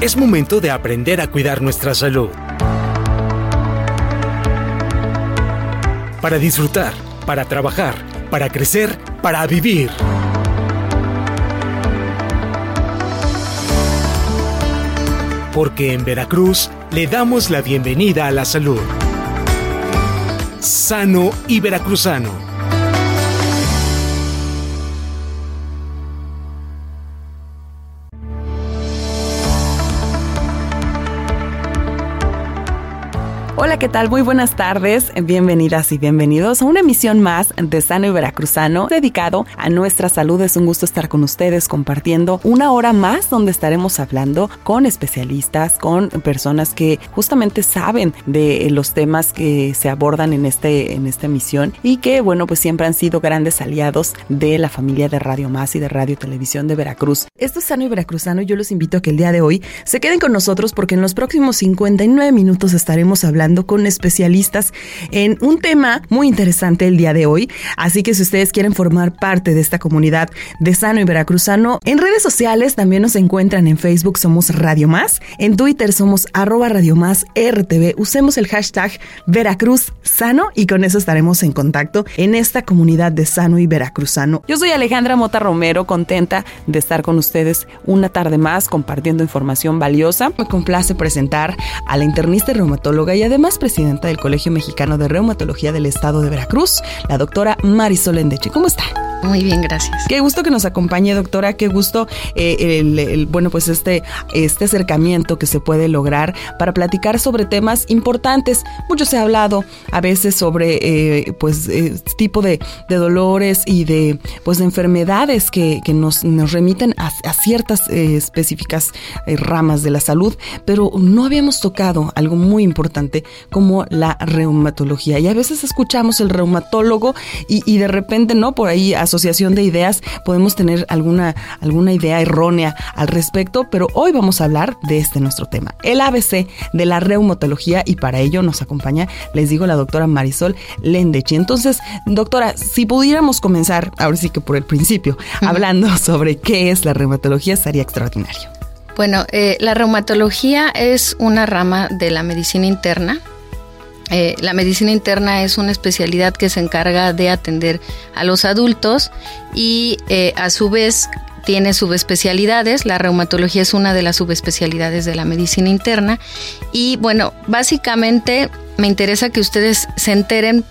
Es momento de aprender a cuidar nuestra salud. Para disfrutar, para trabajar, para crecer, para vivir. Porque en Veracruz le damos la bienvenida a la salud. Sano y veracruzano. Hola, ¿qué tal? Muy buenas tardes. Bienvenidas y bienvenidos a una emisión más de Sano y Veracruzano dedicado a nuestra salud. Es un gusto estar con ustedes compartiendo una hora más donde estaremos hablando con especialistas, con personas que justamente saben de los temas que se abordan en, este, en esta emisión y que, bueno, pues siempre han sido grandes aliados de la familia de Radio Más y de Radio Televisión de Veracruz. Esto es Sano y Veracruzano y yo los invito a que el día de hoy se queden con nosotros porque en los próximos 59 minutos estaremos hablando con especialistas en un tema muy interesante el día de hoy. Así que si ustedes quieren formar parte de esta comunidad de Sano y Veracruzano, en redes sociales también nos encuentran en Facebook somos Radio Más, en Twitter somos arroba Radio Más RTV. Usemos el hashtag Veracruz Sano y con eso estaremos en contacto en esta comunidad de Sano y Veracruzano. Yo soy Alejandra Mota Romero, contenta de estar con ustedes una tarde más compartiendo información valiosa. Me complace presentar a la internista y reumatóloga y además además presidenta del Colegio Mexicano de Reumatología del Estado de Veracruz, la doctora Marisol Endeche. ¿Cómo está? Muy bien, gracias. Qué gusto que nos acompañe, doctora. Qué gusto, eh, el, bueno, pues este, este acercamiento que se puede lograr para platicar sobre temas importantes. Mucho se ha hablado a veces sobre, eh, pues, eh, tipo de, dolores y de, pues, enfermedades que, nos, nos, remiten a, ciertas específicas ramas de la salud, pero no habíamos tocado algo muy importante como la reumatología. Y a veces escuchamos el reumatólogo y de repente, ¿no? Por ahí asociación de ideas, podemos tener alguna, alguna idea errónea al respecto, pero hoy vamos a hablar de este nuestro tema, el ABC de la reumatología y para ello nos acompaña, les digo, la doctora Marisol Lendechi. Entonces, doctora, si pudiéramos comenzar, ahora sí que por el principio, hablando sobre qué es la reumatología, estaría extraordinario. Bueno, eh, la reumatología es una rama de la medicina interna eh, la medicina interna es una especialidad que se encarga de atender a los adultos y eh, a su vez tiene subespecialidades. La reumatología es una de las subespecialidades de la medicina interna. Y bueno, básicamente me interesa que ustedes se enteren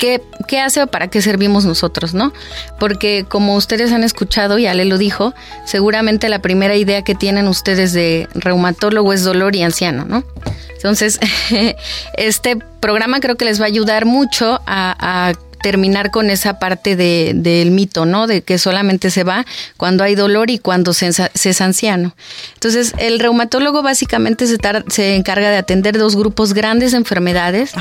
¿Qué, ¿qué, hace o para qué servimos nosotros, no? Porque como ustedes han escuchado, y Ale lo dijo, seguramente la primera idea que tienen ustedes de reumatólogo es dolor y anciano, ¿no? Entonces, este programa creo que les va a ayudar mucho a, terminar con esa parte de, del mito, ¿no? De que solamente se va cuando hay dolor y cuando se, es anciano. Entonces, el reumatólogo básicamente se, se, encarga de atender dos grupos grandes de enfermedades.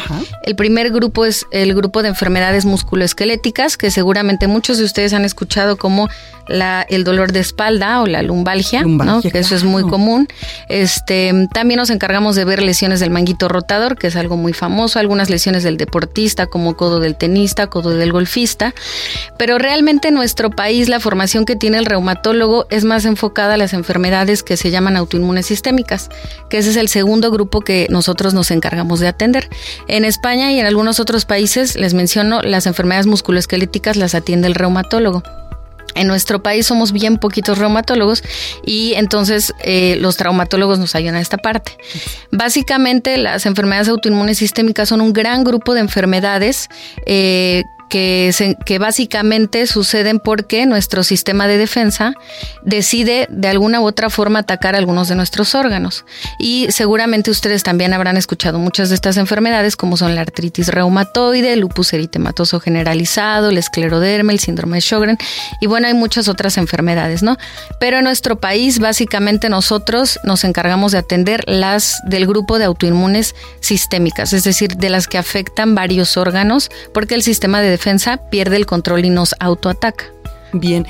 El primer grupo es el grupo de enfermedades musculoesqueléticas, que seguramente muchos de ustedes han escuchado como la, el dolor de espalda o la lumbalgia, ¿no? que eso es muy común. Este, también nos encargamos de ver lesiones del manguito rotador, que es algo muy famoso, algunas lesiones del deportista, como codo del tenista, codo del golfista. Pero realmente en nuestro país la formación que tiene el reumatólogo es más enfocada a las enfermedades que se llaman autoinmunes sistémicas, que ese es el segundo grupo que nosotros nos encargamos de atender. En España y en algunos otros países, les menciono, las enfermedades musculoesqueléticas las atiende el reumatólogo. En nuestro país somos bien poquitos reumatólogos y entonces eh, los traumatólogos nos ayudan a esta parte. Básicamente las enfermedades autoinmunes sistémicas son un gran grupo de enfermedades eh, que, básicamente suceden porque nuestro sistema de defensa decide de alguna u otra forma atacar algunos de nuestros órganos. Y seguramente ustedes también habrán escuchado muchas de estas enfermedades, como son la artritis reumatoide, lupus eritematoso generalizado, el escleroderma, el síndrome de Sjögren, y bueno, hay muchas otras enfermedades, ¿no? Pero en nuestro país, básicamente nosotros nos encargamos de atender las del grupo de autoinmunes sistémicas, es decir, de las que afectan varios órganos, porque el sistema de pierde el control y nos autoataca. Bien,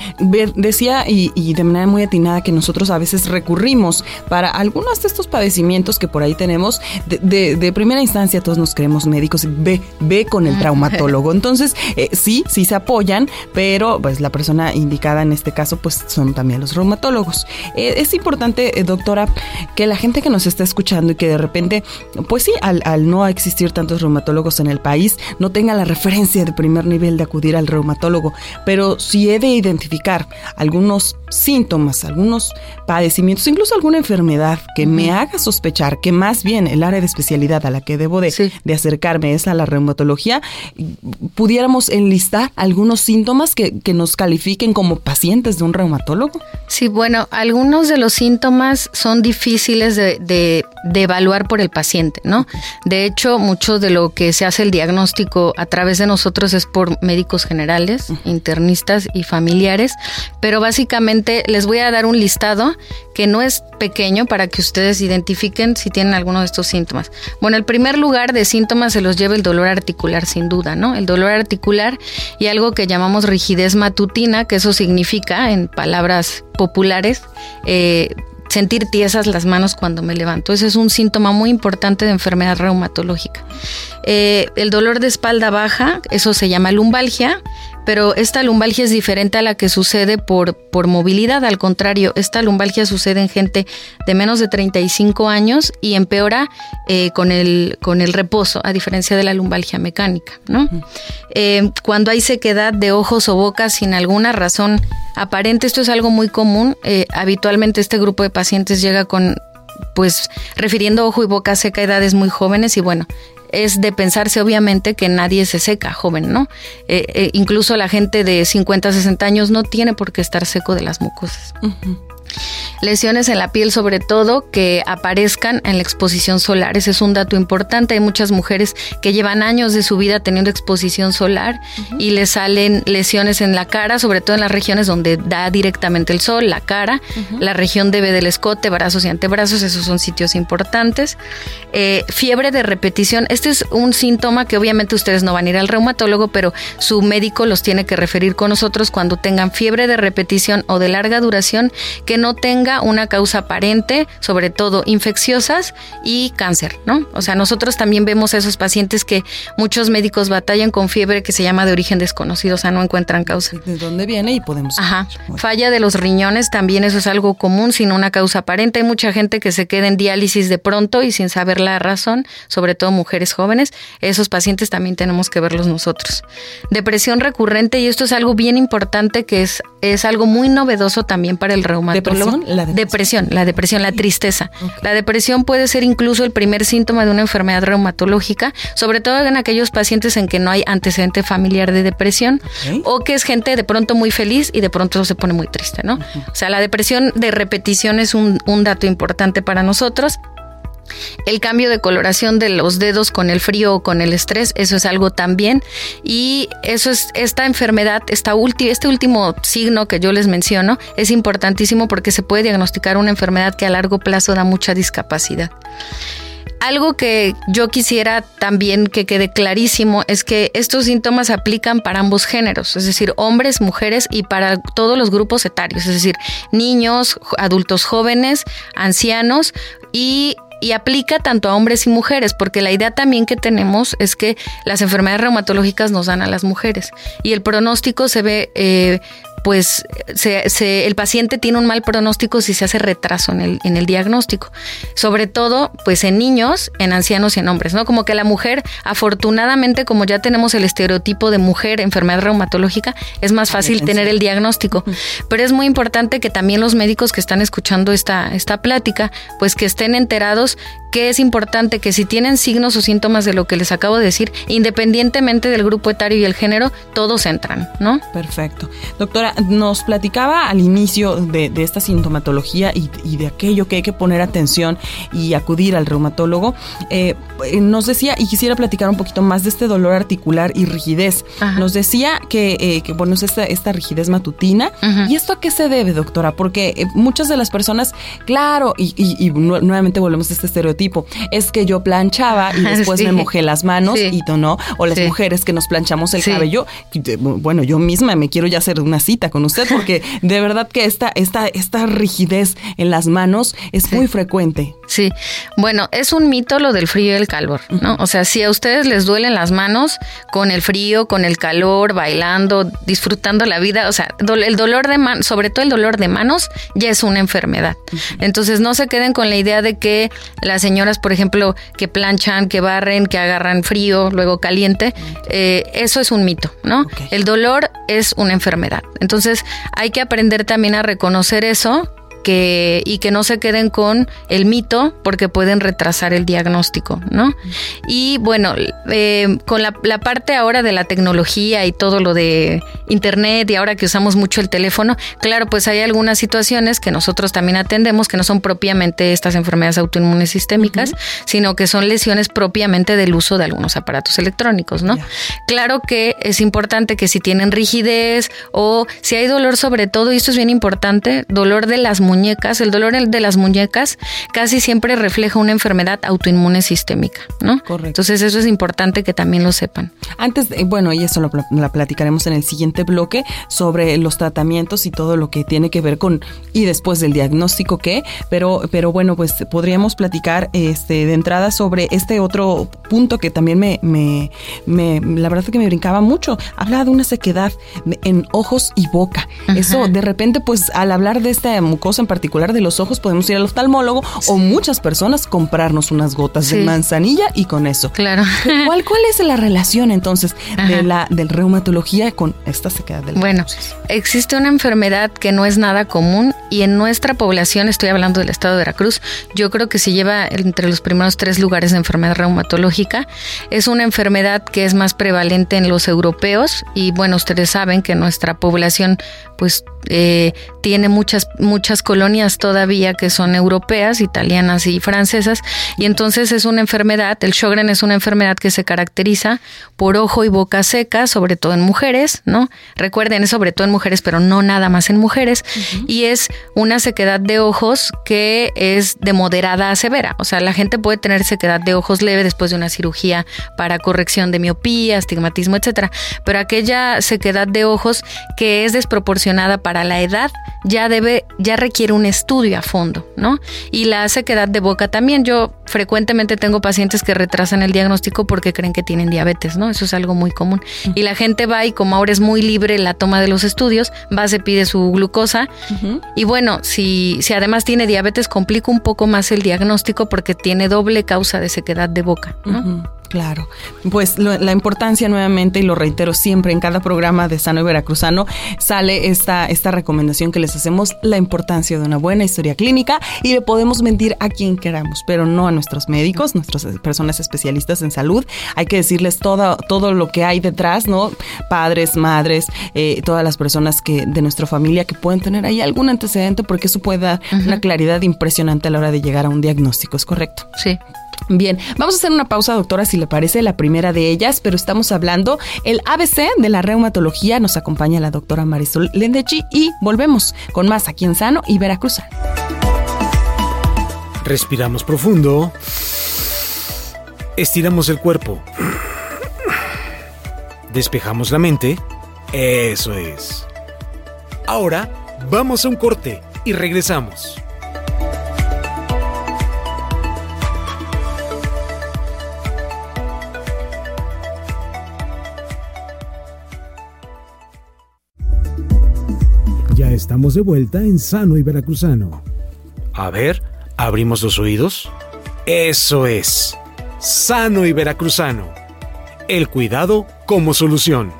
decía y, de manera muy atinada que nosotros a veces recurrimos para algunos de estos padecimientos que por ahí tenemos. De, primera instancia todos nos creemos médicos, ve, ve con el traumatólogo. Entonces, eh, sí, sí se apoyan, pero pues la persona indicada en este caso pues son también los reumatólogos. Eh, es importante, eh, doctora, que la gente que nos está escuchando y que de repente, pues sí, al, al no existir tantos reumatólogos en el país, no tenga la referencia de primer nivel de acudir al reumatólogo, pero si he de identificar algunos síntomas, algunos padecimientos, incluso alguna enfermedad que me haga sospechar que más bien el área de especialidad a la que debo de, de acercarme es a la reumatología, pudiéramos enlistar algunos síntomas que, que nos califiquen como pacientes de un reumatólogo. Sí, bueno, algunos de los síntomas son difíciles de, de, de evaluar por el paciente, ¿no? De hecho, mucho de lo que se hace el diagnóstico a través de nosotros es por médicos generales, internistas y familiares, pero básicamente les voy a dar un listado que no es pequeño para que ustedes identifiquen si tienen alguno de estos síntomas. Bueno, el primer lugar de síntomas se los lleva el dolor articular, sin duda, ¿no? El dolor articular y algo que llamamos rigidez matutina, que eso significa, en palabras populares, eh, sentir tiesas las manos cuando me levanto. Ese es un síntoma muy importante de enfermedad reumatológica. Eh, el dolor de espalda baja, eso se llama lumbalgia, pero esta lumbalgia es diferente a la que sucede por, por movilidad. Al contrario, esta lumbalgia sucede en gente de menos de 35 años y empeora eh, con, el, con el reposo, a diferencia de la lumbalgia mecánica. ¿no? Eh, cuando hay sequedad de ojos o bocas sin alguna razón aparente, esto es algo muy común. habitualmente este grupo de pacientes llega con pues refiriendo ojo y boca seca a edades muy jóvenes y bueno, es de pensarse obviamente que nadie se seca joven, ¿no? Eh, eh, incluso la gente de 50, 60 años no tiene por qué estar seco de las mucosas. Lesiones en la piel sobre todo que aparezcan en la exposición solar. Ese es un dato importante. Hay muchas mujeres que llevan años de su vida teniendo exposición solar y les salen lesiones en la cara, sobre todo en las regiones donde da directamente el sol, la cara, la región debe del escote, brazos y antebrazos, esos son sitios importantes. Eh, fiebre de repetición. Este es un síntoma que obviamente ustedes no van a ir al reumatólogo, pero su médico los tiene que referir con nosotros cuando tengan fiebre de repetición o de larga duración que no tenga una causa aparente, sobre todo infecciosas y cáncer, ¿no? O sea, nosotros también vemos a esos pacientes que muchos médicos batallan con fiebre que se llama de origen desconocido, o sea, no encuentran causa. ¿De dónde viene? Y podemos... Ajá. Falla de los riñones también, eso es algo común, sin una causa aparente. Hay mucha gente que se queda en diálisis de pronto y sin saber la razón, sobre todo mujeres jóvenes. Esos pacientes también tenemos que verlos nosotros. Depresión recurrente, y esto es algo bien importante que es, es algo muy novedoso también para el reumatólogo. ¿Depresión? La depresión. la depresión, la tristeza. La depresión puede ser incluso el primer síntoma de una enfermedad reumatológica, sobre todo en aquellos pacientes en que no hay antecedente familiar de depresión o que es gente de pronto muy feliz y de pronto se pone muy triste, ¿no? O sea, la depresión de repetición es un, un dato importante para nosotros. El cambio de coloración de los dedos con el frío o con el estrés, eso es algo también. Y eso es, esta enfermedad, esta este último signo que yo les menciono, es importantísimo porque se puede diagnosticar una enfermedad que a largo plazo da mucha discapacidad. Algo que yo quisiera también que quede clarísimo es que estos síntomas aplican para ambos géneros, es decir, hombres, mujeres y para todos los grupos etarios, es decir, niños, adultos jóvenes, ancianos y y aplica tanto a hombres y mujeres, porque la idea también que tenemos es que las enfermedades reumatológicas nos dan a las mujeres y el pronóstico se ve eh, pues se, el paciente tiene un mal pronóstico si se hace retraso en el, en el diagnóstico. Sobre todo, pues en niños, en ancianos y en hombres, ¿no? Como que la mujer, afortunadamente, como ya tenemos el estereotipo de mujer, enfermedad reumatológica, es más fácil tener el diagnóstico. Pero es muy importante que también los médicos que están escuchando esta, esta plática, pues que estén enterados que es importante que si tienen signos o síntomas de lo que les acabo de decir, independientemente del grupo etario y el género, todos entran, ¿no? Perfecto. Doctora, nos platicaba al inicio de, esta sintomatología y, de aquello que hay que poner atención y acudir al reumatólogo. Eh, nos decía, y quisiera platicar un poquito más de este dolor articular y rigidez. Nos decía que, eh, que bueno, es esta, esta rigidez matutina. ¿Y esto a qué se debe, doctora? Porque eh, muchas de las personas, claro, y, nuevamente volvemos a este estereotipo, es que yo planchaba y después me mojé las manos y no, o las mujeres que nos planchamos el cabello. Bueno, yo misma me quiero ya hacer una cita cita con usted porque de verdad que esta, esta, esta rigidez en las manos es muy frecuente. Sí, bueno, es un mito lo del frío y el calor, ¿no? O sea, si a ustedes les duelen las manos con el frío, con el calor, bailando, disfrutando la vida, o sea, el dolor de manos, sobre todo el dolor de manos, ya es una enfermedad. Entonces no se queden con la idea de que las señoras, por ejemplo, que planchan, que barren, que agarran frío, luego caliente, eh, eso es un mito, ¿no? El dolor es una enfermedad. Entonces hay que aprender también a reconocer eso que, y que no se queden con el mito porque pueden retrasar el diagnóstico, ¿no? Y bueno, eh, con la, parte ahora de la tecnología y todo lo de internet y ahora que usamos mucho el teléfono, claro, pues hay algunas situaciones que nosotros también atendemos que no son propiamente estas enfermedades autoinmunes sistémicas, sino que son lesiones propiamente del uso de algunos aparatos electrónicos, ¿no? Claro que es importante que si tienen rigidez o si hay dolor sobre todo, y esto es bien importante, dolor de las muñecas, el dolor de las muñecas casi siempre refleja una enfermedad autoinmune sistémica, ¿no? Correcto. Entonces eso es importante que también lo sepan. Antes, bueno, y eso lo, la platicaremos en el siguiente bloque sobre los tratamientos y todo lo que tiene que ver con y después del diagnóstico qué, pero pero bueno, pues podríamos platicar este de entrada sobre este otro punto que también me, me, me la verdad es que me brincaba mucho. Habla de una sequedad en ojos y boca. Eso de repente pues al hablar de esta mucosa en particular de los ojos, podemos ir al oftalmólogo o muchas personas comprarnos unas gotas de manzanilla y con eso. Claro. ¿Cuál, cuál es la relación entonces de la del reumatología con esta sequedad del Bueno, existe una enfermedad que no es nada común y en nuestra población, estoy hablando del estado de Veracruz, yo creo que se lleva entre los primeros tres lugares de enfermedad reumatológica. Es una enfermedad que es más prevalente en los europeos y bueno, ustedes saben que nuestra población pues eh, tiene muchas, muchas colonias todavía que son europeas, italianas y francesas, y entonces es una enfermedad, el Sjogren es una enfermedad que se caracteriza por ojo y boca seca, sobre todo en mujeres, ¿no? Recuerden, es sobre todo en mujeres, pero no nada más en mujeres, y es una sequedad de ojos que es de moderada a severa, o sea, la gente puede tener sequedad de ojos leve después de una cirugía para corrección de miopía, astigmatismo, etcétera, pero aquella sequedad de ojos que es desproporcionada para la edad ya debe, ya requiere un estudio a fondo, ¿no? Y la sequedad de boca también. Yo frecuentemente tengo pacientes que retrasan el diagnóstico porque creen que tienen diabetes, ¿no? Eso es algo muy común. Y la gente va y como ahora es muy libre la toma de los estudios, va, se pide su glucosa. Y bueno, si, si además tiene diabetes, complica un poco más el diagnóstico porque tiene doble causa de sequedad de boca, ¿no? Claro, pues la importancia nuevamente, y lo reitero siempre en cada programa de Sano y Veracruzano, sale esta, esta recomendación que les hacemos, la importancia de una buena historia clínica y le podemos mentir a quien queramos, pero no a nuestros médicos, nuestras personas especialistas en salud. Hay que decirles todo, todo lo que hay detrás, ¿no? Padres, madres, eh, todas las personas que de nuestra familia que pueden tener ahí algún antecedente porque eso puede dar una claridad impresionante a la hora de llegar a un diagnóstico, ¿es correcto? Sí. Bien, vamos a hacer una pausa, doctora, si le parece, la primera de ellas, pero estamos hablando el ABC de la reumatología. Nos acompaña la doctora Marisol Lendechi y volvemos con más aquí en Sano y Veracruz. Respiramos profundo. Estiramos el cuerpo. Despejamos la mente. Eso es. Ahora vamos a un corte y regresamos. Estamos de vuelta en Sano y Veracruzano. A ver, abrimos los oídos. Eso es. Sano y Veracruzano. El cuidado como solución.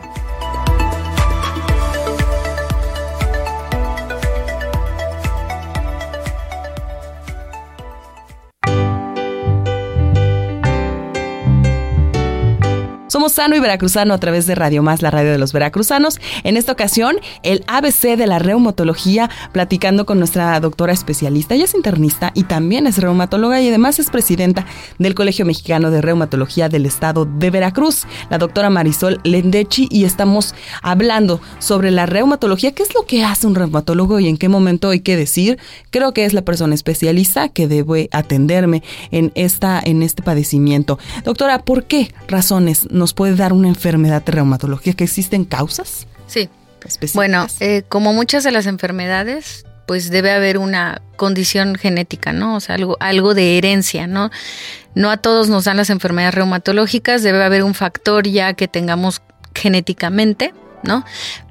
Somos Sano y Veracruzano a través de Radio Más, la radio de los veracruzanos. En esta ocasión, el ABC de la reumatología, platicando con nuestra doctora especialista. Ella es internista y también es reumatóloga y además es presidenta del Colegio Mexicano de Reumatología del Estado de Veracruz, la doctora Marisol Lendechi, y estamos hablando sobre la reumatología. ¿Qué es lo que hace un reumatólogo y en qué momento hay que decir? Creo que es la persona especialista que debe atenderme en, esta, en este padecimiento. Doctora, ¿por qué razones nos puede dar una enfermedad reumatológica? ¿Que existen causas? Sí. específicas? Bueno, eh, como muchas de las enfermedades, pues debe haber una condición genética, ¿no? O sea, algo, algo de herencia, ¿no? No a todos nos dan las enfermedades reumatológicas, debe haber un factor ya que tengamos genéticamente, ¿no?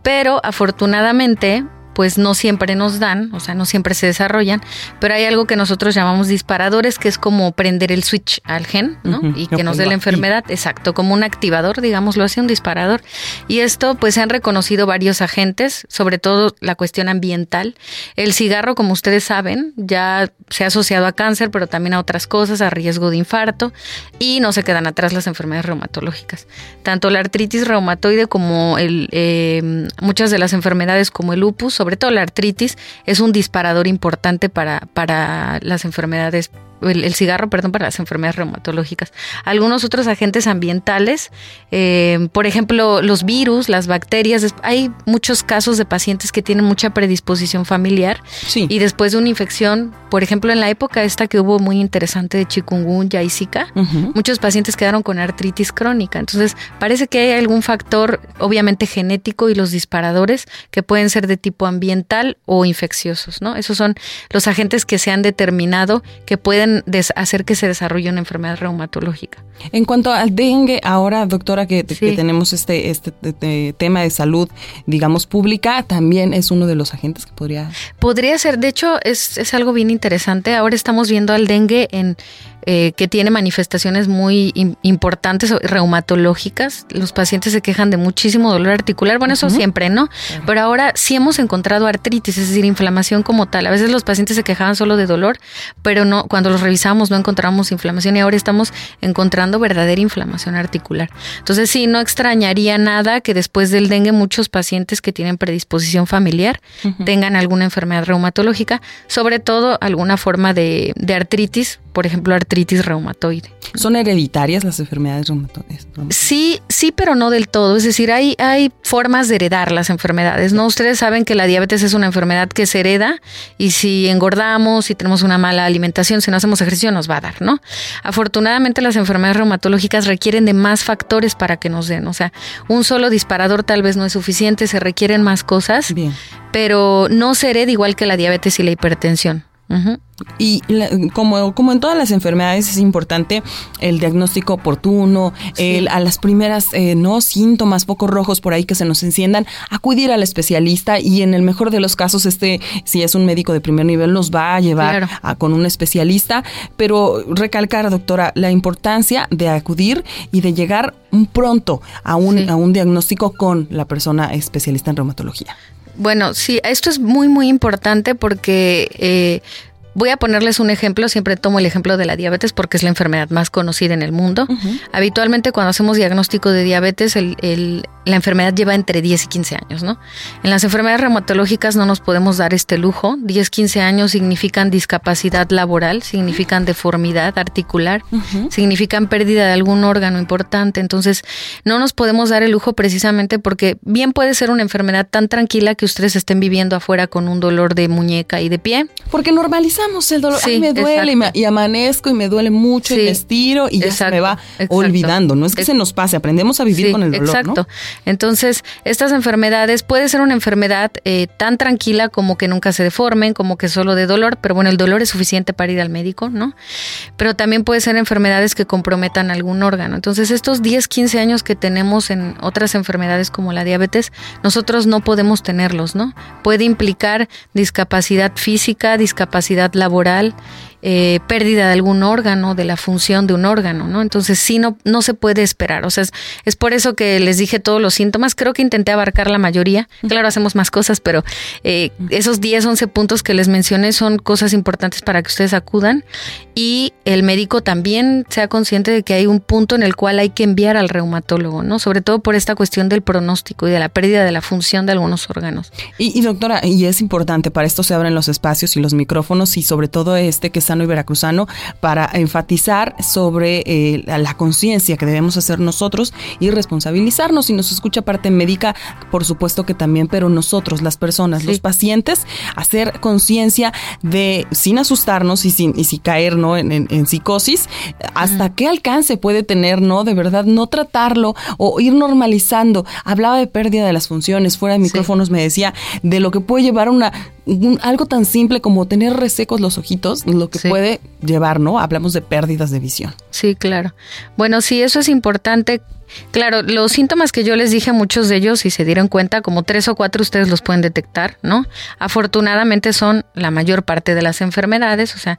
Pero afortunadamente pues no siempre nos dan, o sea, no siempre se desarrollan, pero hay algo que nosotros llamamos disparadores, que es como prender el switch al gen, ¿no? y que nos dé la enfermedad, exacto, como un activador, digamos, lo hace un disparador. Y esto, pues se han reconocido varios agentes, sobre todo la cuestión ambiental. El cigarro, como ustedes saben, ya se ha asociado a cáncer, pero también a otras cosas, a riesgo de infarto, y no se quedan atrás las enfermedades reumatológicas. Tanto la artritis reumatoide como el, eh, muchas de las enfermedades como el lupus, sobre sobre todo la artritis, es un disparador importante para, para las enfermedades el, cigarro, perdón, para las enfermedades reumatológicas. Algunos otros agentes ambientales, eh, por ejemplo, los virus, las bacterias. Hay muchos casos de pacientes que tienen mucha predisposición familiar y después de una infección, por ejemplo, en la época esta que hubo muy interesante de chikungunya y zika, muchos pacientes quedaron con artritis crónica. Entonces, parece que hay algún factor, obviamente genético y los disparadores que pueden ser de tipo ambiental o infecciosos, ¿no? Esos son los agentes que se han determinado que pueden hacer que se desarrolle una enfermedad reumatológica. En cuanto al dengue, ahora, doctora, que, tenemos este, este tema de salud, digamos, pública, también es uno de los agentes que podría... Podría ser, de hecho, es, es algo bien interesante. Ahora estamos viendo al dengue en eh, que tiene manifestaciones muy importantes reumatológicas. Los pacientes se quejan de muchísimo dolor articular. Bueno, eso siempre, ¿no? Pero ahora sí hemos encontrado artritis, es decir, inflamación como tal. A veces los pacientes se quejaban solo de dolor, pero no, cuando los revisamos no encontramos inflamación y ahora estamos encontrando verdadera inflamación articular. Entonces sí, no extrañaría nada que después del dengue muchos pacientes que tienen predisposición familiar tengan alguna enfermedad reumatológica, sobre todo alguna forma de, de artritis por ejemplo, artritis reumatoide. ¿Son hereditarias las enfermedades reumatoides? Sí, sí, pero no del todo. Es decir, hay, hay formas de heredar las enfermedades, ¿no? Ustedes saben que la diabetes es una enfermedad que se hereda y si engordamos, si tenemos una mala alimentación, si no hacemos ejercicio, nos va a dar, ¿no? Afortunadamente, las enfermedades reumatológicas requieren de más factores para que nos den. O sea, un solo disparador tal vez no es suficiente, se requieren más cosas. Bien. Pero no se hereda igual que la diabetes y la hipertensión. Y como, como en todas las enfermedades es importante el diagnóstico oportuno, el, a las primeras eh, no síntomas poco rojos por ahí que se nos enciendan, acudir al especialista y en el mejor de los casos este si es un médico de primer nivel nos va a llevar a, con un especialista, pero recalcar doctora la importancia de acudir y de llegar pronto a un, a un diagnóstico con la persona especialista en reumatología. Bueno, sí, esto es muy, muy importante porque eh, Voy a ponerles un ejemplo, siempre tomo el ejemplo de la diabetes porque es la enfermedad más conocida en el mundo. Habitualmente cuando hacemos diagnóstico de diabetes, la enfermedad lleva entre 10 y 15 años, ¿no? En las enfermedades reumatológicas no nos podemos dar este lujo. 10, 15 años significan discapacidad laboral, significan deformidad articular, significan pérdida de algún órgano importante. Entonces, no nos podemos dar el lujo precisamente porque bien puede ser una enfermedad tan tranquila que ustedes estén viviendo afuera con un dolor de muñeca y de pie. Porque el dolor. me duele y, amanezco y me duele mucho y me estiro y ya se me va olvidando. No es que se nos pase, aprendemos a vivir con el dolor. Exacto. Entonces, estas enfermedades puede ser una enfermedad eh, tan tranquila como que nunca se deformen, como que solo de dolor, pero bueno, el dolor es suficiente para ir al médico, ¿no? Pero también puede ser enfermedades que comprometan algún órgano. Entonces, estos 10, 15 años que tenemos en otras enfermedades como la diabetes, nosotros no podemos tenerlos, ¿no? Puede implicar discapacidad física, discapacidad laboral eh, pérdida de algún órgano, de la función de un órgano, ¿no? Entonces sí, no, no se puede esperar. O sea, es, por eso que les dije todos los síntomas. Creo que intenté abarcar la mayoría. Claro, hacemos más cosas, pero eh, esos 10, 11 puntos que les mencioné son cosas importantes para que ustedes acudan y el médico también sea consciente de que hay un punto en el cual hay que enviar al reumatólogo, ¿no? Sobre todo por esta cuestión del pronóstico y de la pérdida de la función de algunos órganos. Y, y doctora, y es importante, para esto se abren los espacios y los micrófonos y sobre todo este que Y Veracruzano para enfatizar sobre eh, la, conciencia que debemos hacer nosotros y responsabilizarnos. Si nos escucha parte médica, por supuesto que también, pero nosotros, las personas, los pacientes, hacer conciencia de, sin asustarnos y sin y si caer ¿no? en, psicosis, hasta qué alcance puede tener, ¿no? De verdad, no tratarlo o ir normalizando. Hablaba de pérdida de las funciones, fuera de micrófonos me decía de lo que puede llevar una algo tan simple como tener resecos los ojitos, lo que puede llevar, ¿no? Hablamos de pérdidas de visión. Sí, claro. Bueno, sí, eso es importante. Claro, los síntomas que yo les dije, muchos de ellos, si se dieron cuenta, como tres o cuatro ustedes los pueden detectar, ¿no? Afortunadamente son la mayor parte de las enfermedades, o sea,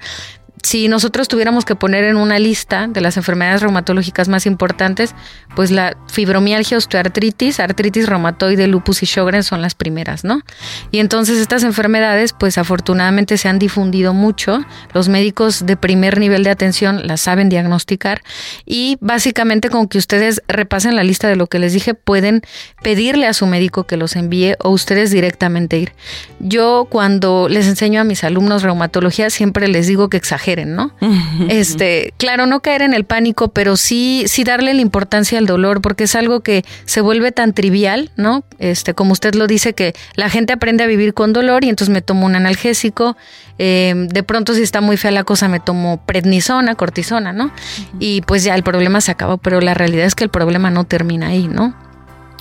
si nosotros tuviéramos que poner en una lista de las enfermedades reumatológicas más importantes, pues la fibromialgia, osteoartritis, artritis reumatoide, lupus y Sjögren son las primeras, ¿no? Y entonces estas enfermedades, pues afortunadamente se han difundido mucho. Los médicos de primer nivel de atención las saben diagnosticar y básicamente con que ustedes repasen la lista de lo que les dije, pueden pedirle a su médico que los envíe o ustedes directamente ir. Yo cuando les enseño a mis alumnos reumatología siempre les digo que exageren ¿no? este, claro, no caer en el pánico, pero sí, sí darle la importancia al dolor, porque es algo que se vuelve tan trivial, ¿no? Este, como usted lo dice, que la gente aprende a vivir con dolor y entonces me tomo un analgésico. Eh, de pronto, si está muy fea la cosa, me tomo prednisona, cortisona, ¿no? Y pues ya el problema se acabó, pero la realidad es que el problema no termina ahí, ¿no?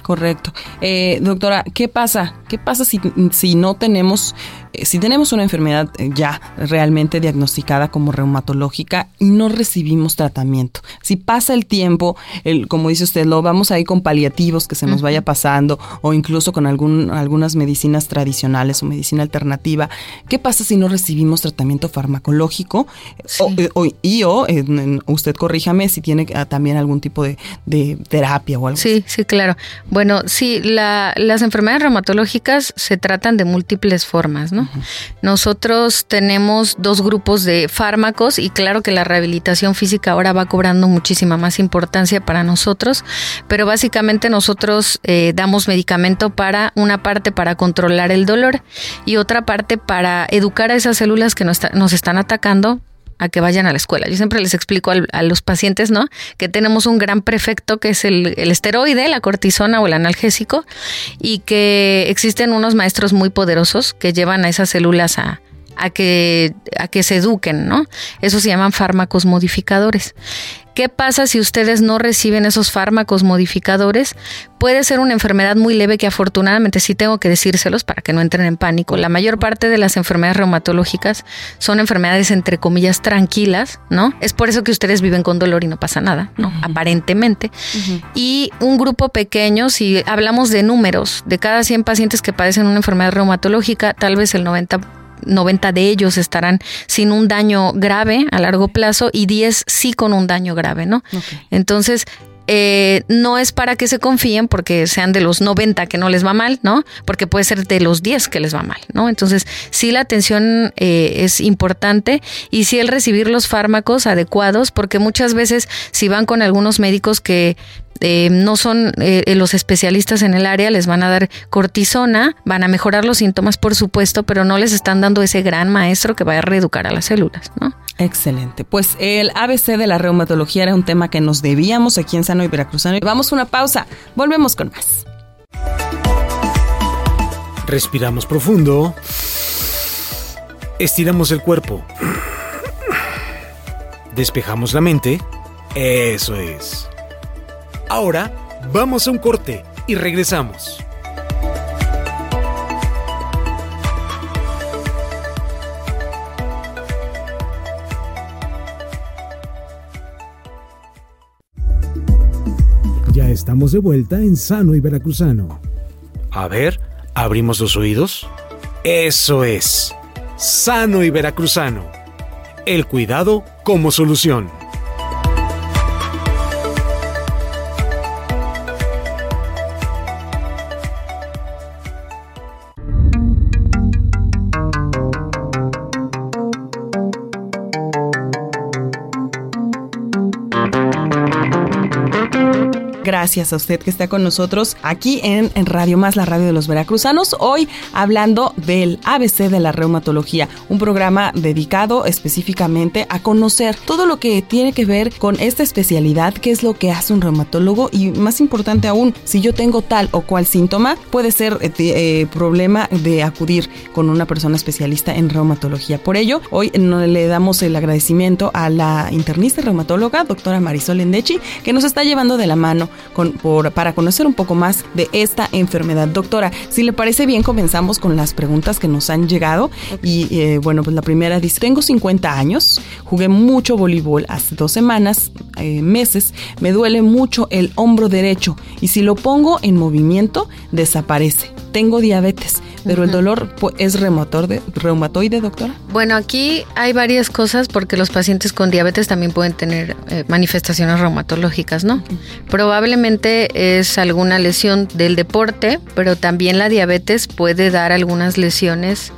Correcto. Eh, doctora, ¿qué pasa? ¿Qué pasa si, si no tenemos si tenemos una enfermedad eh, ya realmente diagnosticada como reumatológica y no recibimos tratamiento, si pasa el tiempo, el, como dice usted, lo vamos ahí con paliativos que se nos vaya pasando o incluso con algún, algunas medicinas tradicionales o medicina alternativa, ¿qué pasa si no recibimos tratamiento farmacológico? O, eh, y o, usted corríjame si tiene ah, también algún tipo de, terapia o algo Sí, sí, claro. Bueno, sí, las enfermedades reumatológicas se tratan de múltiples formas, ¿no? Nosotros tenemos dos grupos de fármacos y claro que la rehabilitación física ahora va cobrando muchísima más importancia para nosotros, pero básicamente nosotros eh, damos medicamento para una parte para controlar el dolor y otra parte para educar a esas células que nos, nos están atacando a que vayan a la escuela. Yo siempre les explico a los pacientes, ¿no? Que tenemos un gran prefecto que es el, esteroide, la cortisona o el analgésico, y que existen unos maestros muy poderosos que llevan a esas células a, a que, a que se eduquen, ¿no? Eso se llaman fármacos modificadores. ¿Qué pasa si ustedes no reciben esos fármacos modificadores? Puede ser una enfermedad muy leve que afortunadamente sí tengo que decírselos para que no entren en pánico. La mayor parte de las enfermedades reumatológicas son enfermedades entre comillas tranquilas, ¿no? Es por eso que ustedes viven con dolor y no pasa nada, ¿no? Aparentemente. Y un grupo pequeño, si hablamos de números, de cada 100 pacientes que padecen una enfermedad reumatológica, tal vez el 90 90 de ellos estarán sin un daño grave a largo plazo y 10 sí con un daño grave, ¿no? Entonces, eh, no es para que se confíen porque sean de los 90 que no les va mal, ¿no? Porque puede ser de los 10 que les va mal, ¿no? Entonces, sí la atención eh, es importante y sí el recibir los fármacos adecuados, porque muchas veces si van con algunos médicos que eh, no son eh, los especialistas en el área, les van a dar cortisona, van a mejorar los síntomas, por supuesto, pero no les están dando ese gran maestro que va a reeducar a las células, ¿no? Excelente. Pues el ABC de la reumatología era un tema que nos debíamos aquí en Sano y Veracruzano. Vamos a una pausa. Volvemos con más. Respiramos profundo. Estiramos el cuerpo. Despejamos la mente. Eso es. Ahora vamos a un corte y regresamos. Ya estamos de vuelta en Sano y Veracruzano. A ver, abrimos los oídos. Eso es. Sano y Veracruzano. El cuidado como solución. Gracias a usted que está con nosotros aquí en, Radio Más, la radio de los veracruzanos. Hoy hablando del ABC de la reumatología, un programa dedicado específicamente a conocer todo lo que tiene que ver con esta especialidad, qué es lo que hace un reumatólogo y más importante aún, si yo tengo tal o cual síntoma, puede ser eh, problema de acudir con una persona especialista en reumatología. Por ello, hoy le damos el agradecimiento a la internista reumatóloga, doctora Marisol Endechi, que nos está llevando de la mano con, por, para conocer un poco más de esta enfermedad. Doctora, si le parece bien, comenzamos con las preguntas que nos han llegado. Y eh, bueno, pues la primera dice, tengo 50 años, jugué mucho voleibol hace dos semanas, eh, meses, me duele mucho el hombro derecho y si lo pongo en movimiento, desaparece. Tengo diabetes, pero el dolor es reumatoide, doctora. Bueno, aquí hay varias cosas porque los pacientes con diabetes también pueden tener eh, manifestaciones reumatológicas, ¿no? Probablemente es alguna lesión del deporte, pero también la diabetes puede dar algunas lesiones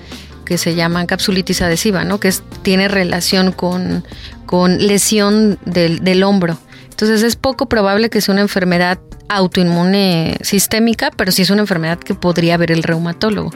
que se llaman capsulitis adhesiva, ¿no? Que tiene relación con, con lesión del, del hombro. Entonces es poco probable que sea una enfermedad autoinmune sistémica, pero sí es una enfermedad que podría ver el reumatólogo.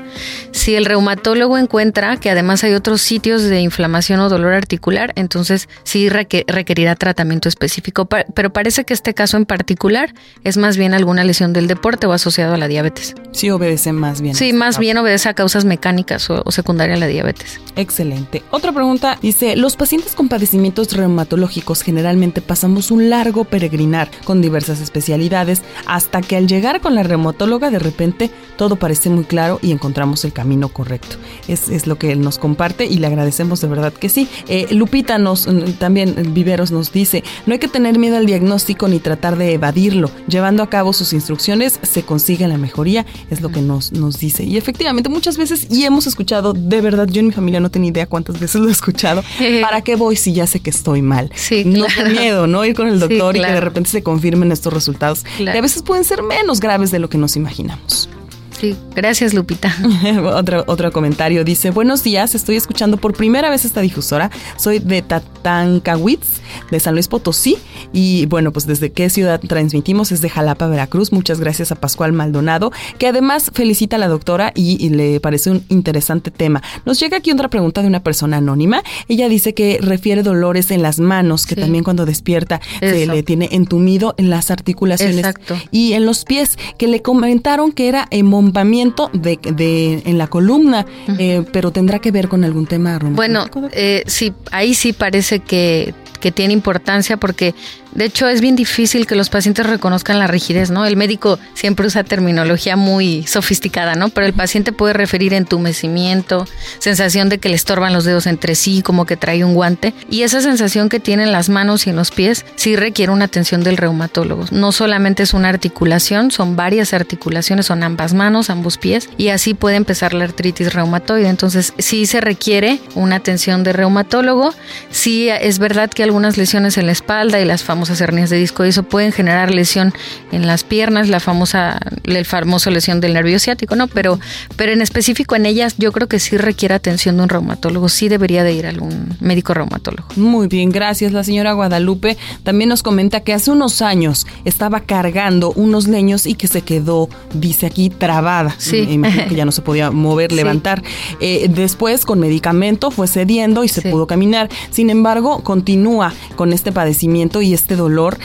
Si el reumatólogo encuentra que además hay otros sitios de inflamación o dolor articular, entonces sí requerirá tratamiento específico. Pero parece que este caso en particular es más bien alguna lesión del deporte o asociado a la diabetes. Sí obedece más bien. Sí, más bien obedece a causas mecánicas o, o secundarias a la diabetes. Excelente. Otra pregunta dice, los pacientes con padecimientos reumatológicos generalmente pasamos un largo peregrinar con diversas especialidades hasta que al llegar con la reumatóloga de repente todo parece muy claro y encontramos el camino correcto. Es, es lo que él nos comparte y le agradecemos de verdad que sí. Eh, Lupita nos mm, también Viveros nos dice, no hay que tener miedo al diagnóstico ni tratar de evadirlo. Llevando a cabo sus instrucciones se consigue la mejoría, es lo que nos, nos dice. Y efectivamente muchas veces, y hemos escuchado, de verdad, yo en mi familia no tenía idea cuántas veces lo he escuchado, ¿para qué voy si ya sé que estoy mal? Sí, No con miedo, ¿no? Ir con el doctor y que de repente se confirmen estos resultados. A veces pueden ser menos graves de lo que nos imaginamos. Sí, gracias Lupita. otro, otro comentario dice, buenos días, estoy escuchando por primera vez esta difusora, soy de Tatancahuitz, de San Luis Potosí, y bueno, pues desde qué ciudad transmitimos es de Jalapa, Veracruz, muchas gracias a Pascual Maldonado, que además felicita a la doctora y, le parece un interesante tema. Nos llega aquí otra pregunta de una persona anónima, ella dice que refiere dolores en las manos, que también cuando despierta se le tiene entumido en las articulaciones Exacto. y en los pies, que le comentaron que era hemorragia de, de, en la columna, eh, pero tendrá que ver con algún tema Bueno, eh, sí, ahí sí parece que, que tiene importancia porque de hecho, es bien difícil que los pacientes reconozcan la rigidez, ¿no? El médico siempre usa terminología muy sofisticada, ¿no? Pero el paciente puede referir entumecimiento, sensación de que le estorban los dedos entre sí, como que trae un guante. Y esa sensación que tiene en las manos y en los pies sí requiere una atención del reumatólogo. No solamente es una articulación, son varias articulaciones, son ambas manos, ambos pies, y así puede empezar la artritis reumatoide. Entonces, sí se requiere una atención de reumatólogo. Sí es verdad que algunas lesiones en la espalda y las famosas hernias de disco eso pueden generar lesión en las piernas, la famosa, el famoso lesión del nervio ciático, ¿no? Pero, pero en específico en ellas yo creo que sí requiere atención de un reumatólogo, sí debería de ir a algún médico reumatólogo. Muy bien, gracias. La señora Guadalupe también nos comenta que hace unos años estaba cargando unos leños y que se quedó, dice aquí, trabada. Sí. Imagino que ya no se podía mover, levantar. Eh, después, con medicamento, fue cediendo y se pudo caminar. Sin embargo, continúa con este padecimiento y este dolor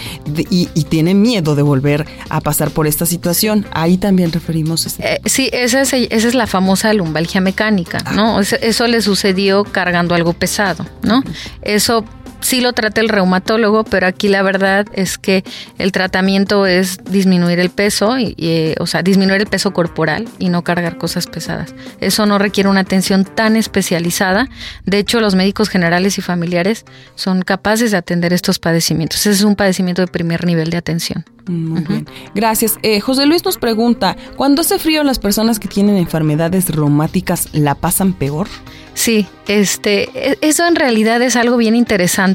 y, tiene miedo de volver a pasar por esta situación. Ahí también referimos. Este. Eh, sí, esa es, esa es la famosa lumbalgia mecánica, ¿no? Ah. Eso, eso, le sucedió cargando algo pesado, ¿no? Eso sí lo trata el reumatólogo, pero aquí la verdad es que el tratamiento es disminuir el peso, y, eh, o sea, disminuir el peso corporal y no cargar cosas pesadas. Eso no requiere una atención tan especializada. De hecho, los médicos generales y familiares son capaces de atender estos padecimientos. Ese es un padecimiento de primer nivel de atención. Muy bien. Gracias. Eh, José Luis nos pregunta, ¿cuando hace frío las personas que tienen enfermedades reumáticas la pasan peor? Sí, este, e, eso en realidad es algo bien interesante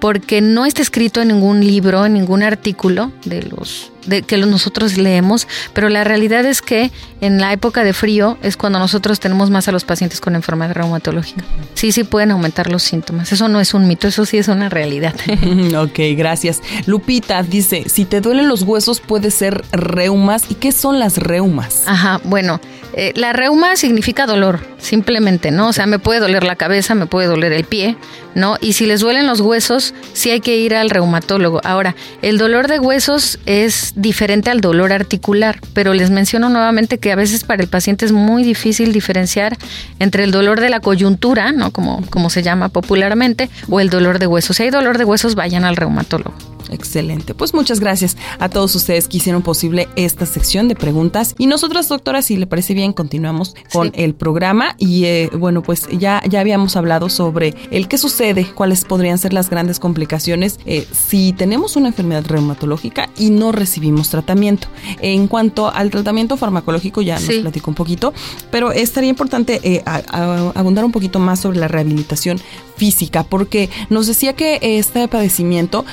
porque no está escrito en ningún libro, en ningún artículo de los de que nosotros leemos, pero la realidad es que en la época de frío es cuando nosotros tenemos más a los pacientes con enfermedad reumatológica. Sí, sí pueden aumentar los síntomas. Eso no es un mito, eso sí es una realidad. ok, gracias. Lupita dice, si te duelen los huesos puede ser reumas. ¿Y qué son las reumas? Ajá, bueno, eh, la reuma significa dolor, simplemente, ¿no? O sea, me puede doler la cabeza, me puede doler el pie, ¿no? Y si les duelen los huesos, sí hay que ir al reumatólogo. Ahora, el dolor de huesos es diferente al dolor articular, pero les menciono nuevamente que a veces para el paciente es muy difícil diferenciar entre el dolor de la coyuntura, ¿no? Como, como se llama popularmente, o el dolor de huesos. Si hay dolor de huesos, vayan al reumatólogo. Excelente. Pues muchas gracias a todos ustedes que hicieron posible esta sección de preguntas. Y nosotros, doctora, si le parece bien, continuamos con el programa. Y eh, bueno, pues ya, ya habíamos hablado sobre el qué sucede, cuáles podrían ser las grandes complicaciones eh, si tenemos una enfermedad reumatológica y no recibimos tratamiento. En cuanto al tratamiento farmacológico, ya nos platicó un poquito, pero estaría importante eh, abundar un poquito más sobre la rehabilitación física, porque nos decía que este padecimiento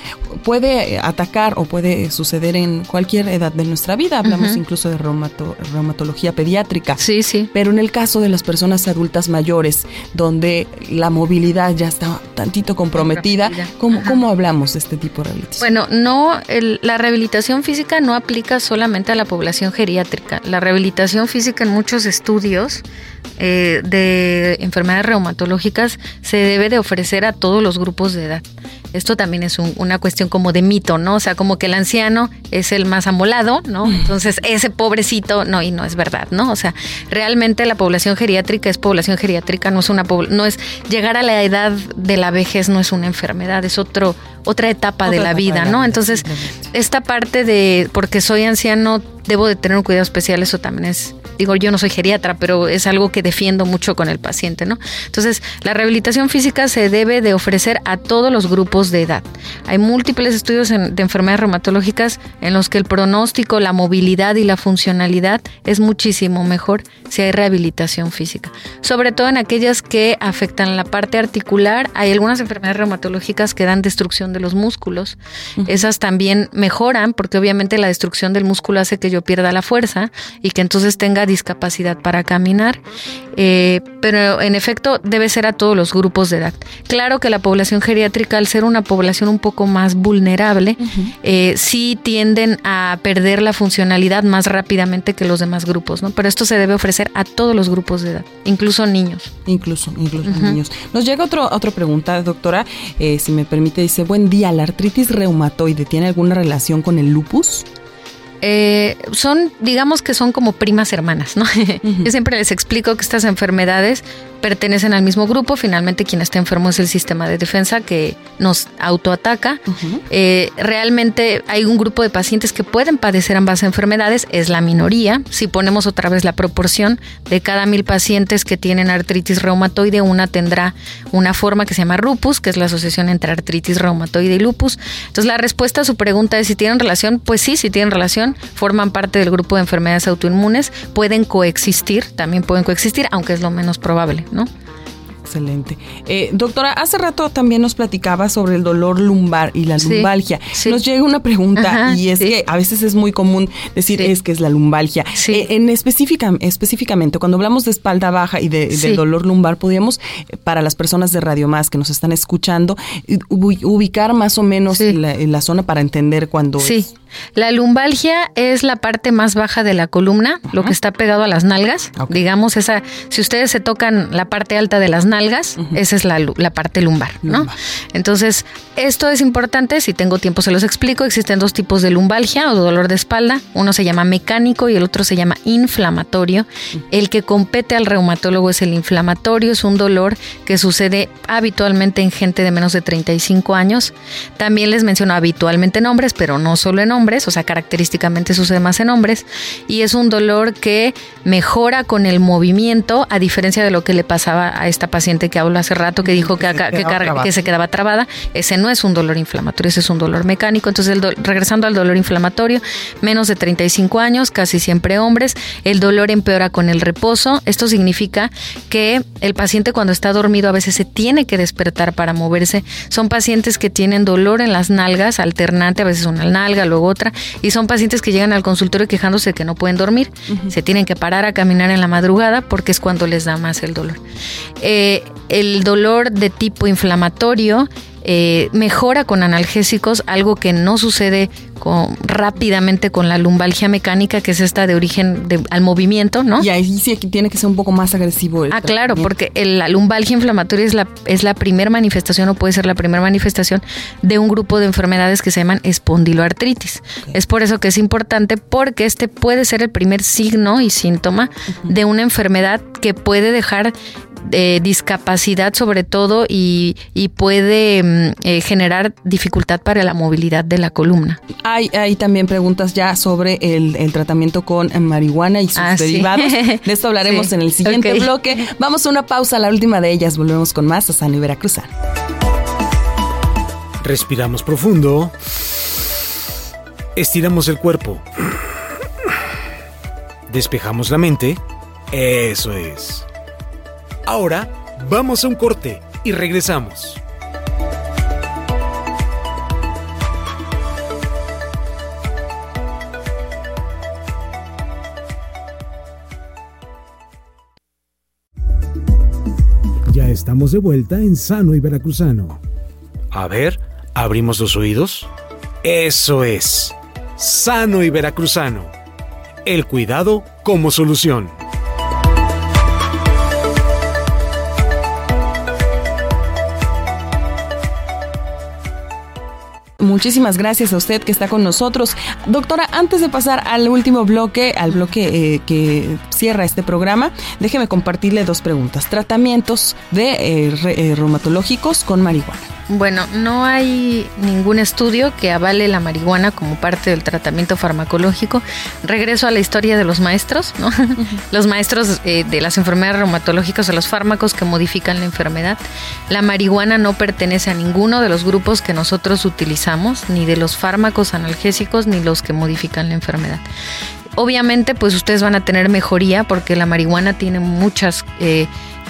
puede atacar o puede suceder en cualquier edad de nuestra vida. Hablamos incluso de reumatología pediátrica. Sí, sí. Pero en el caso de las personas adultas mayores, donde la movilidad ya está tantito comprometida, ¿cómo, hablamos de este tipo de rehabilitación? Bueno, no, la rehabilitación física no aplica solamente a la población geriátrica. La rehabilitación física en muchos estudios eh, de enfermedades reumatológicas se debe de ofrecer a todos los grupos de edad. Esto también es una cuestión como de mito, ¿no? O sea, como que el anciano es el más amolado, ¿no? Entonces, ese pobrecito, no, y no es verdad, ¿no? O sea, realmente la población geriátrica es población geriátrica, no es una no es llegar a la edad de la vejez no es una enfermedad, es otro otra etapa de la vida, ¿no? Entonces, esta parte de porque soy anciano debo de tener un cuidado especial, eso también es digo, yo no soy geriatra, pero es algo que defiendo mucho con el paciente, ¿no? Entonces, la rehabilitación física se debe de ofrecer a todos los grupos de edad. Hay múltiples estudios de enfermedades reumatológicas en los que el pronóstico, la movilidad y la funcionalidad es muchísimo mejor si hay rehabilitación física. Sobre todo en aquellas que afectan la parte articular, hay algunas enfermedades reumatológicas que dan destrucción de los músculos. Esas también mejoran porque obviamente la destrucción del músculo hace que yo pierda la fuerza y que entonces tenga discapacidad para caminar, eh, pero en efecto debe ser a todos los grupos de edad. Claro que la población geriátrica, al ser una población un poco más vulnerable, eh, sí tienden a perder la funcionalidad más rápidamente que los demás grupos, ¿no? Pero esto se debe ofrecer a todos los grupos de edad, incluso niños. Incluso, incluso niños. Nos llega otro, otra pregunta, doctora, eh, si me permite, dice, buen día, ¿la artritis reumatoide tiene alguna relación con el lupus? Eh, son, digamos que son como primas hermanas, ¿no? Yo siempre les explico que estas enfermedades pertenecen al mismo grupo. Finalmente, quien está enfermo es el sistema de defensa que nos autoataca. Eh, realmente hay un grupo de pacientes que pueden padecer ambas enfermedades, es la minoría. Si ponemos otra vez la proporción de cada mil pacientes que tienen artritis reumatoide, una tendrá una forma que se llama lupus, que es la asociación entre artritis reumatoide y lupus. Entonces, la respuesta a su pregunta es si tienen relación. Pues sí, si tienen relación, forman parte del grupo de enfermedades autoinmunes, pueden coexistir, también pueden coexistir, aunque es lo menos probable. ¿no? Excelente. Eh, doctora, hace rato también nos platicaba sobre el dolor lumbar y la lumbalgia. Nos llega una pregunta y es que a veces es muy común decir es que es la lumbalgia. Eh, en específica, específicamente, cuando hablamos de espalda baja y de, dolor lumbar, podríamos, eh, para las personas de Radio Más que nos están escuchando, ubicar más o menos la, la, zona para entender cuando sí. La lumbalgia es la parte más baja de la columna, lo que está pegado a las nalgas. Digamos, esa, si ustedes se tocan la parte alta de las nalgas, esa es la, parte lumbar, ¿no? Entonces, esto es importante, si tengo tiempo se los explico. Existen dos tipos de lumbalgia o dolor de espalda. Uno se llama mecánico y el otro se llama inflamatorio. El que compete al reumatólogo es el inflamatorio, es un dolor que sucede habitualmente en gente de menos de 35 años. También les menciono habitualmente en hombres, pero no solo en hombres hombres, o sea, característicamente sucede más en hombres, y es un dolor que mejora con el movimiento, a diferencia de lo que le pasaba a esta paciente que habló hace rato, que dijo que, que, se quedaba trabada. Ese no es un dolor inflamatorio, ese es un dolor mecánico. Entonces, regresando al dolor inflamatorio, menos de 35 años, casi siempre hombres, el dolor empeora con el reposo. Esto significa que el paciente cuando está dormido a veces se tiene que despertar para moverse. Son pacientes que tienen dolor en las nalgas, alternante, a veces una nalga, luego otra, y son pacientes que llegan al consultorio quejándose de que no pueden dormir. Se tienen que parar a caminar en la madrugada porque es cuando les da más el dolor. Eh, el dolor de tipo inflamatorio eh, mejora con analgésicos, algo que no sucede con, rápidamente con la lumbalgia mecánica, que es esta de origen al movimiento, ¿no? Y ahí sí tiene que ser un poco más agresivo. ah, claro, porque la lumbalgia inflamatoria es la, es la primera manifestación o puede ser la primera manifestación de un grupo de enfermedades que se llaman espondiloartritis. Es por eso que es importante porque este puede ser el primer signo y síntoma de una enfermedad que puede dejar de discapacidad sobre todo y, puede mm, eh, generar dificultad para la movilidad de la columna. Hay, hay también preguntas ya sobre el, tratamiento con marihuana y sus ah, derivados. De esto hablaremos en el siguiente bloque. Vamos a una pausa, la última de ellas. Volvemos con más a San y Veracruzano. Respiramos profundo. Estiramos el cuerpo. Despejamos la mente. Eso es. Ahora vamos a un corte y regresamos. Ya estamos de vuelta en Sano y Veracruzano. A ver, abrimos los oídos. Eso es. Sano y Veracruzano. El cuidado como solución. Muchísimas gracias a usted que está con nosotros. Doctora, antes de pasar al último bloque, al bloque eh, que cierra este programa, déjeme compartirle dos preguntas. Tratamientos de eh, eh, reumatológicos con marihuana. Bueno, no hay ningún estudio que avale la marihuana como parte del tratamiento farmacológico. Regreso a la historia de los maestros, ¿no? los maestros eh, de las enfermedades reumatológicas o los fármacos que modifican la enfermedad. La marihuana no pertenece a ninguno de los grupos que nosotros utilizamos, ni de los fármacos analgésicos, ni los que modifican la enfermedad obviamente pues ustedes van a tener mejoría porque la marihuana tiene muchas eh,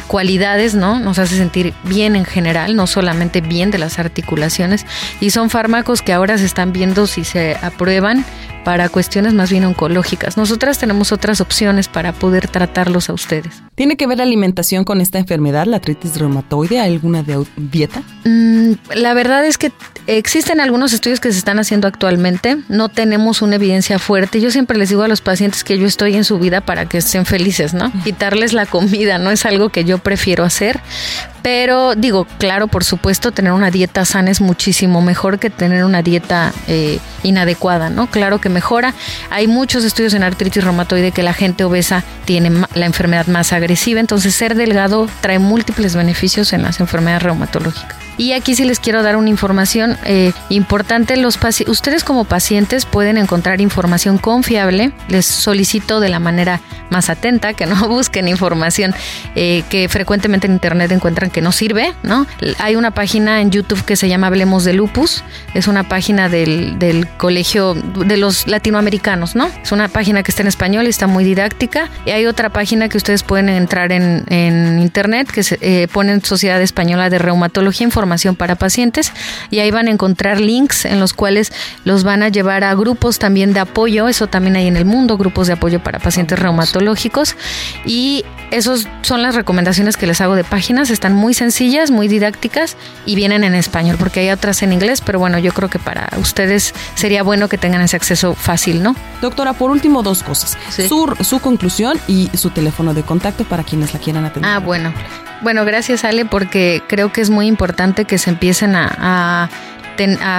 cualidades, ¿no? Nos hace sentir bien en general, no solamente bien de las articulaciones. Y son fármacos que ahora se están viendo si se aprueban para cuestiones más bien oncológicas. Nosotras tenemos otras opciones para poder tratarlos a ustedes. ¿Tiene que ver la alimentación con esta enfermedad, la artritis reumatoide, alguna dieta? Mm, la verdad es que existen algunos estudios que se están haciendo actualmente. No tenemos una evidencia fuerte. Yo siempre les digo a los pacientes que yo estoy en su vida para que estén felices, ¿no? Quitarles la comida no es algo que yo prefiero hacer. Pero digo, claro, por supuesto, tener una dieta sana es muchísimo mejor que tener una dieta eh, inadecuada, ¿no? Claro que mejora. Hay muchos estudios en artritis reumatoide que la gente obesa tiene la enfermedad más agresiva, entonces ser delgado trae múltiples beneficios en las enfermedades reumatológicas. Y aquí sí les quiero dar una información eh, importante. Los ustedes como pacientes pueden encontrar información confiable. Les solicito de la manera más atenta que no busquen información eh, que frecuentemente en internet encuentran que no sirve, ¿no? Hay una página en YouTube que se llama Hablemos de Lupus. Es una página del, del colegio de los latinoamericanos, ¿no? Es una página que está en español y está muy didáctica. Y hay otra página que ustedes pueden entrar en, en internet que se eh, ponen Sociedad Española de Reumatología Información para pacientes y ahí van a encontrar links en los cuales los van a llevar a grupos también de apoyo, eso también hay en el mundo, grupos de apoyo para pacientes reumatológicos y esas son las recomendaciones que les hago de páginas, están muy sencillas, muy didácticas y vienen en español porque hay otras en inglés, pero bueno, yo creo que para ustedes sería bueno que tengan ese acceso fácil, ¿no? Doctora, por último dos cosas, su, su conclusión y su teléfono de contacto para quienes la quieran atender. Ah, bueno. Bueno, gracias Ale, porque creo que es muy importante que se empiecen a, a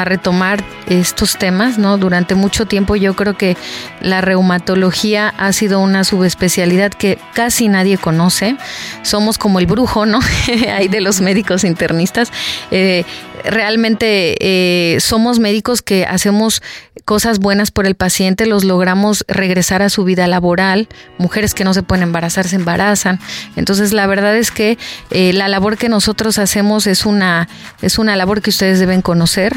retomar estos temas, ¿no? Durante mucho tiempo yo creo que la reumatología ha sido una subespecialidad que casi nadie conoce. Somos como el brujo, ¿no? Hay de los médicos internistas. Eh, realmente eh, somos médicos que hacemos cosas buenas por el paciente, los logramos regresar a su vida laboral. Mujeres que no se pueden embarazar se embarazan. Entonces la verdad es que eh, la labor que nosotros hacemos es una, es una labor que ustedes deben conocer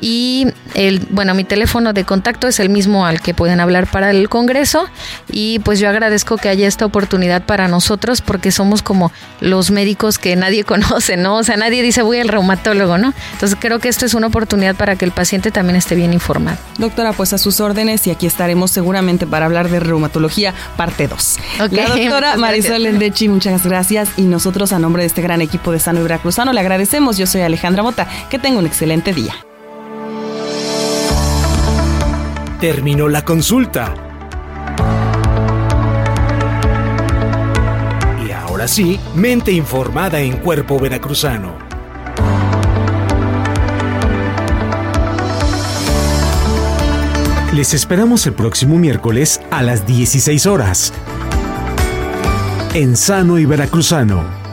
y el, bueno, mi teléfono de contacto es el mismo al que pueden hablar para el Congreso. Y pues yo agradezco que haya esta oportunidad para nosotros porque somos como los médicos que nadie conoce, ¿no? O sea, nadie dice voy al reumatólogo, ¿no? Entonces creo que esto es una oportunidad para que el paciente también esté bien informado. Doctora, pues a sus órdenes y aquí estaremos seguramente para hablar de reumatología parte 2. La doctora Marisol Endechi, muchas gracias. Y nosotros a nombre de este gran equipo de Sano y Veracruzano le agradecemos. Yo soy Alejandra Mota. Que tenga un excelente día. Terminó la consulta. Y ahora sí, mente informada en cuerpo veracruzano. Les esperamos el próximo miércoles a las 16 horas. En Sano y Veracruzano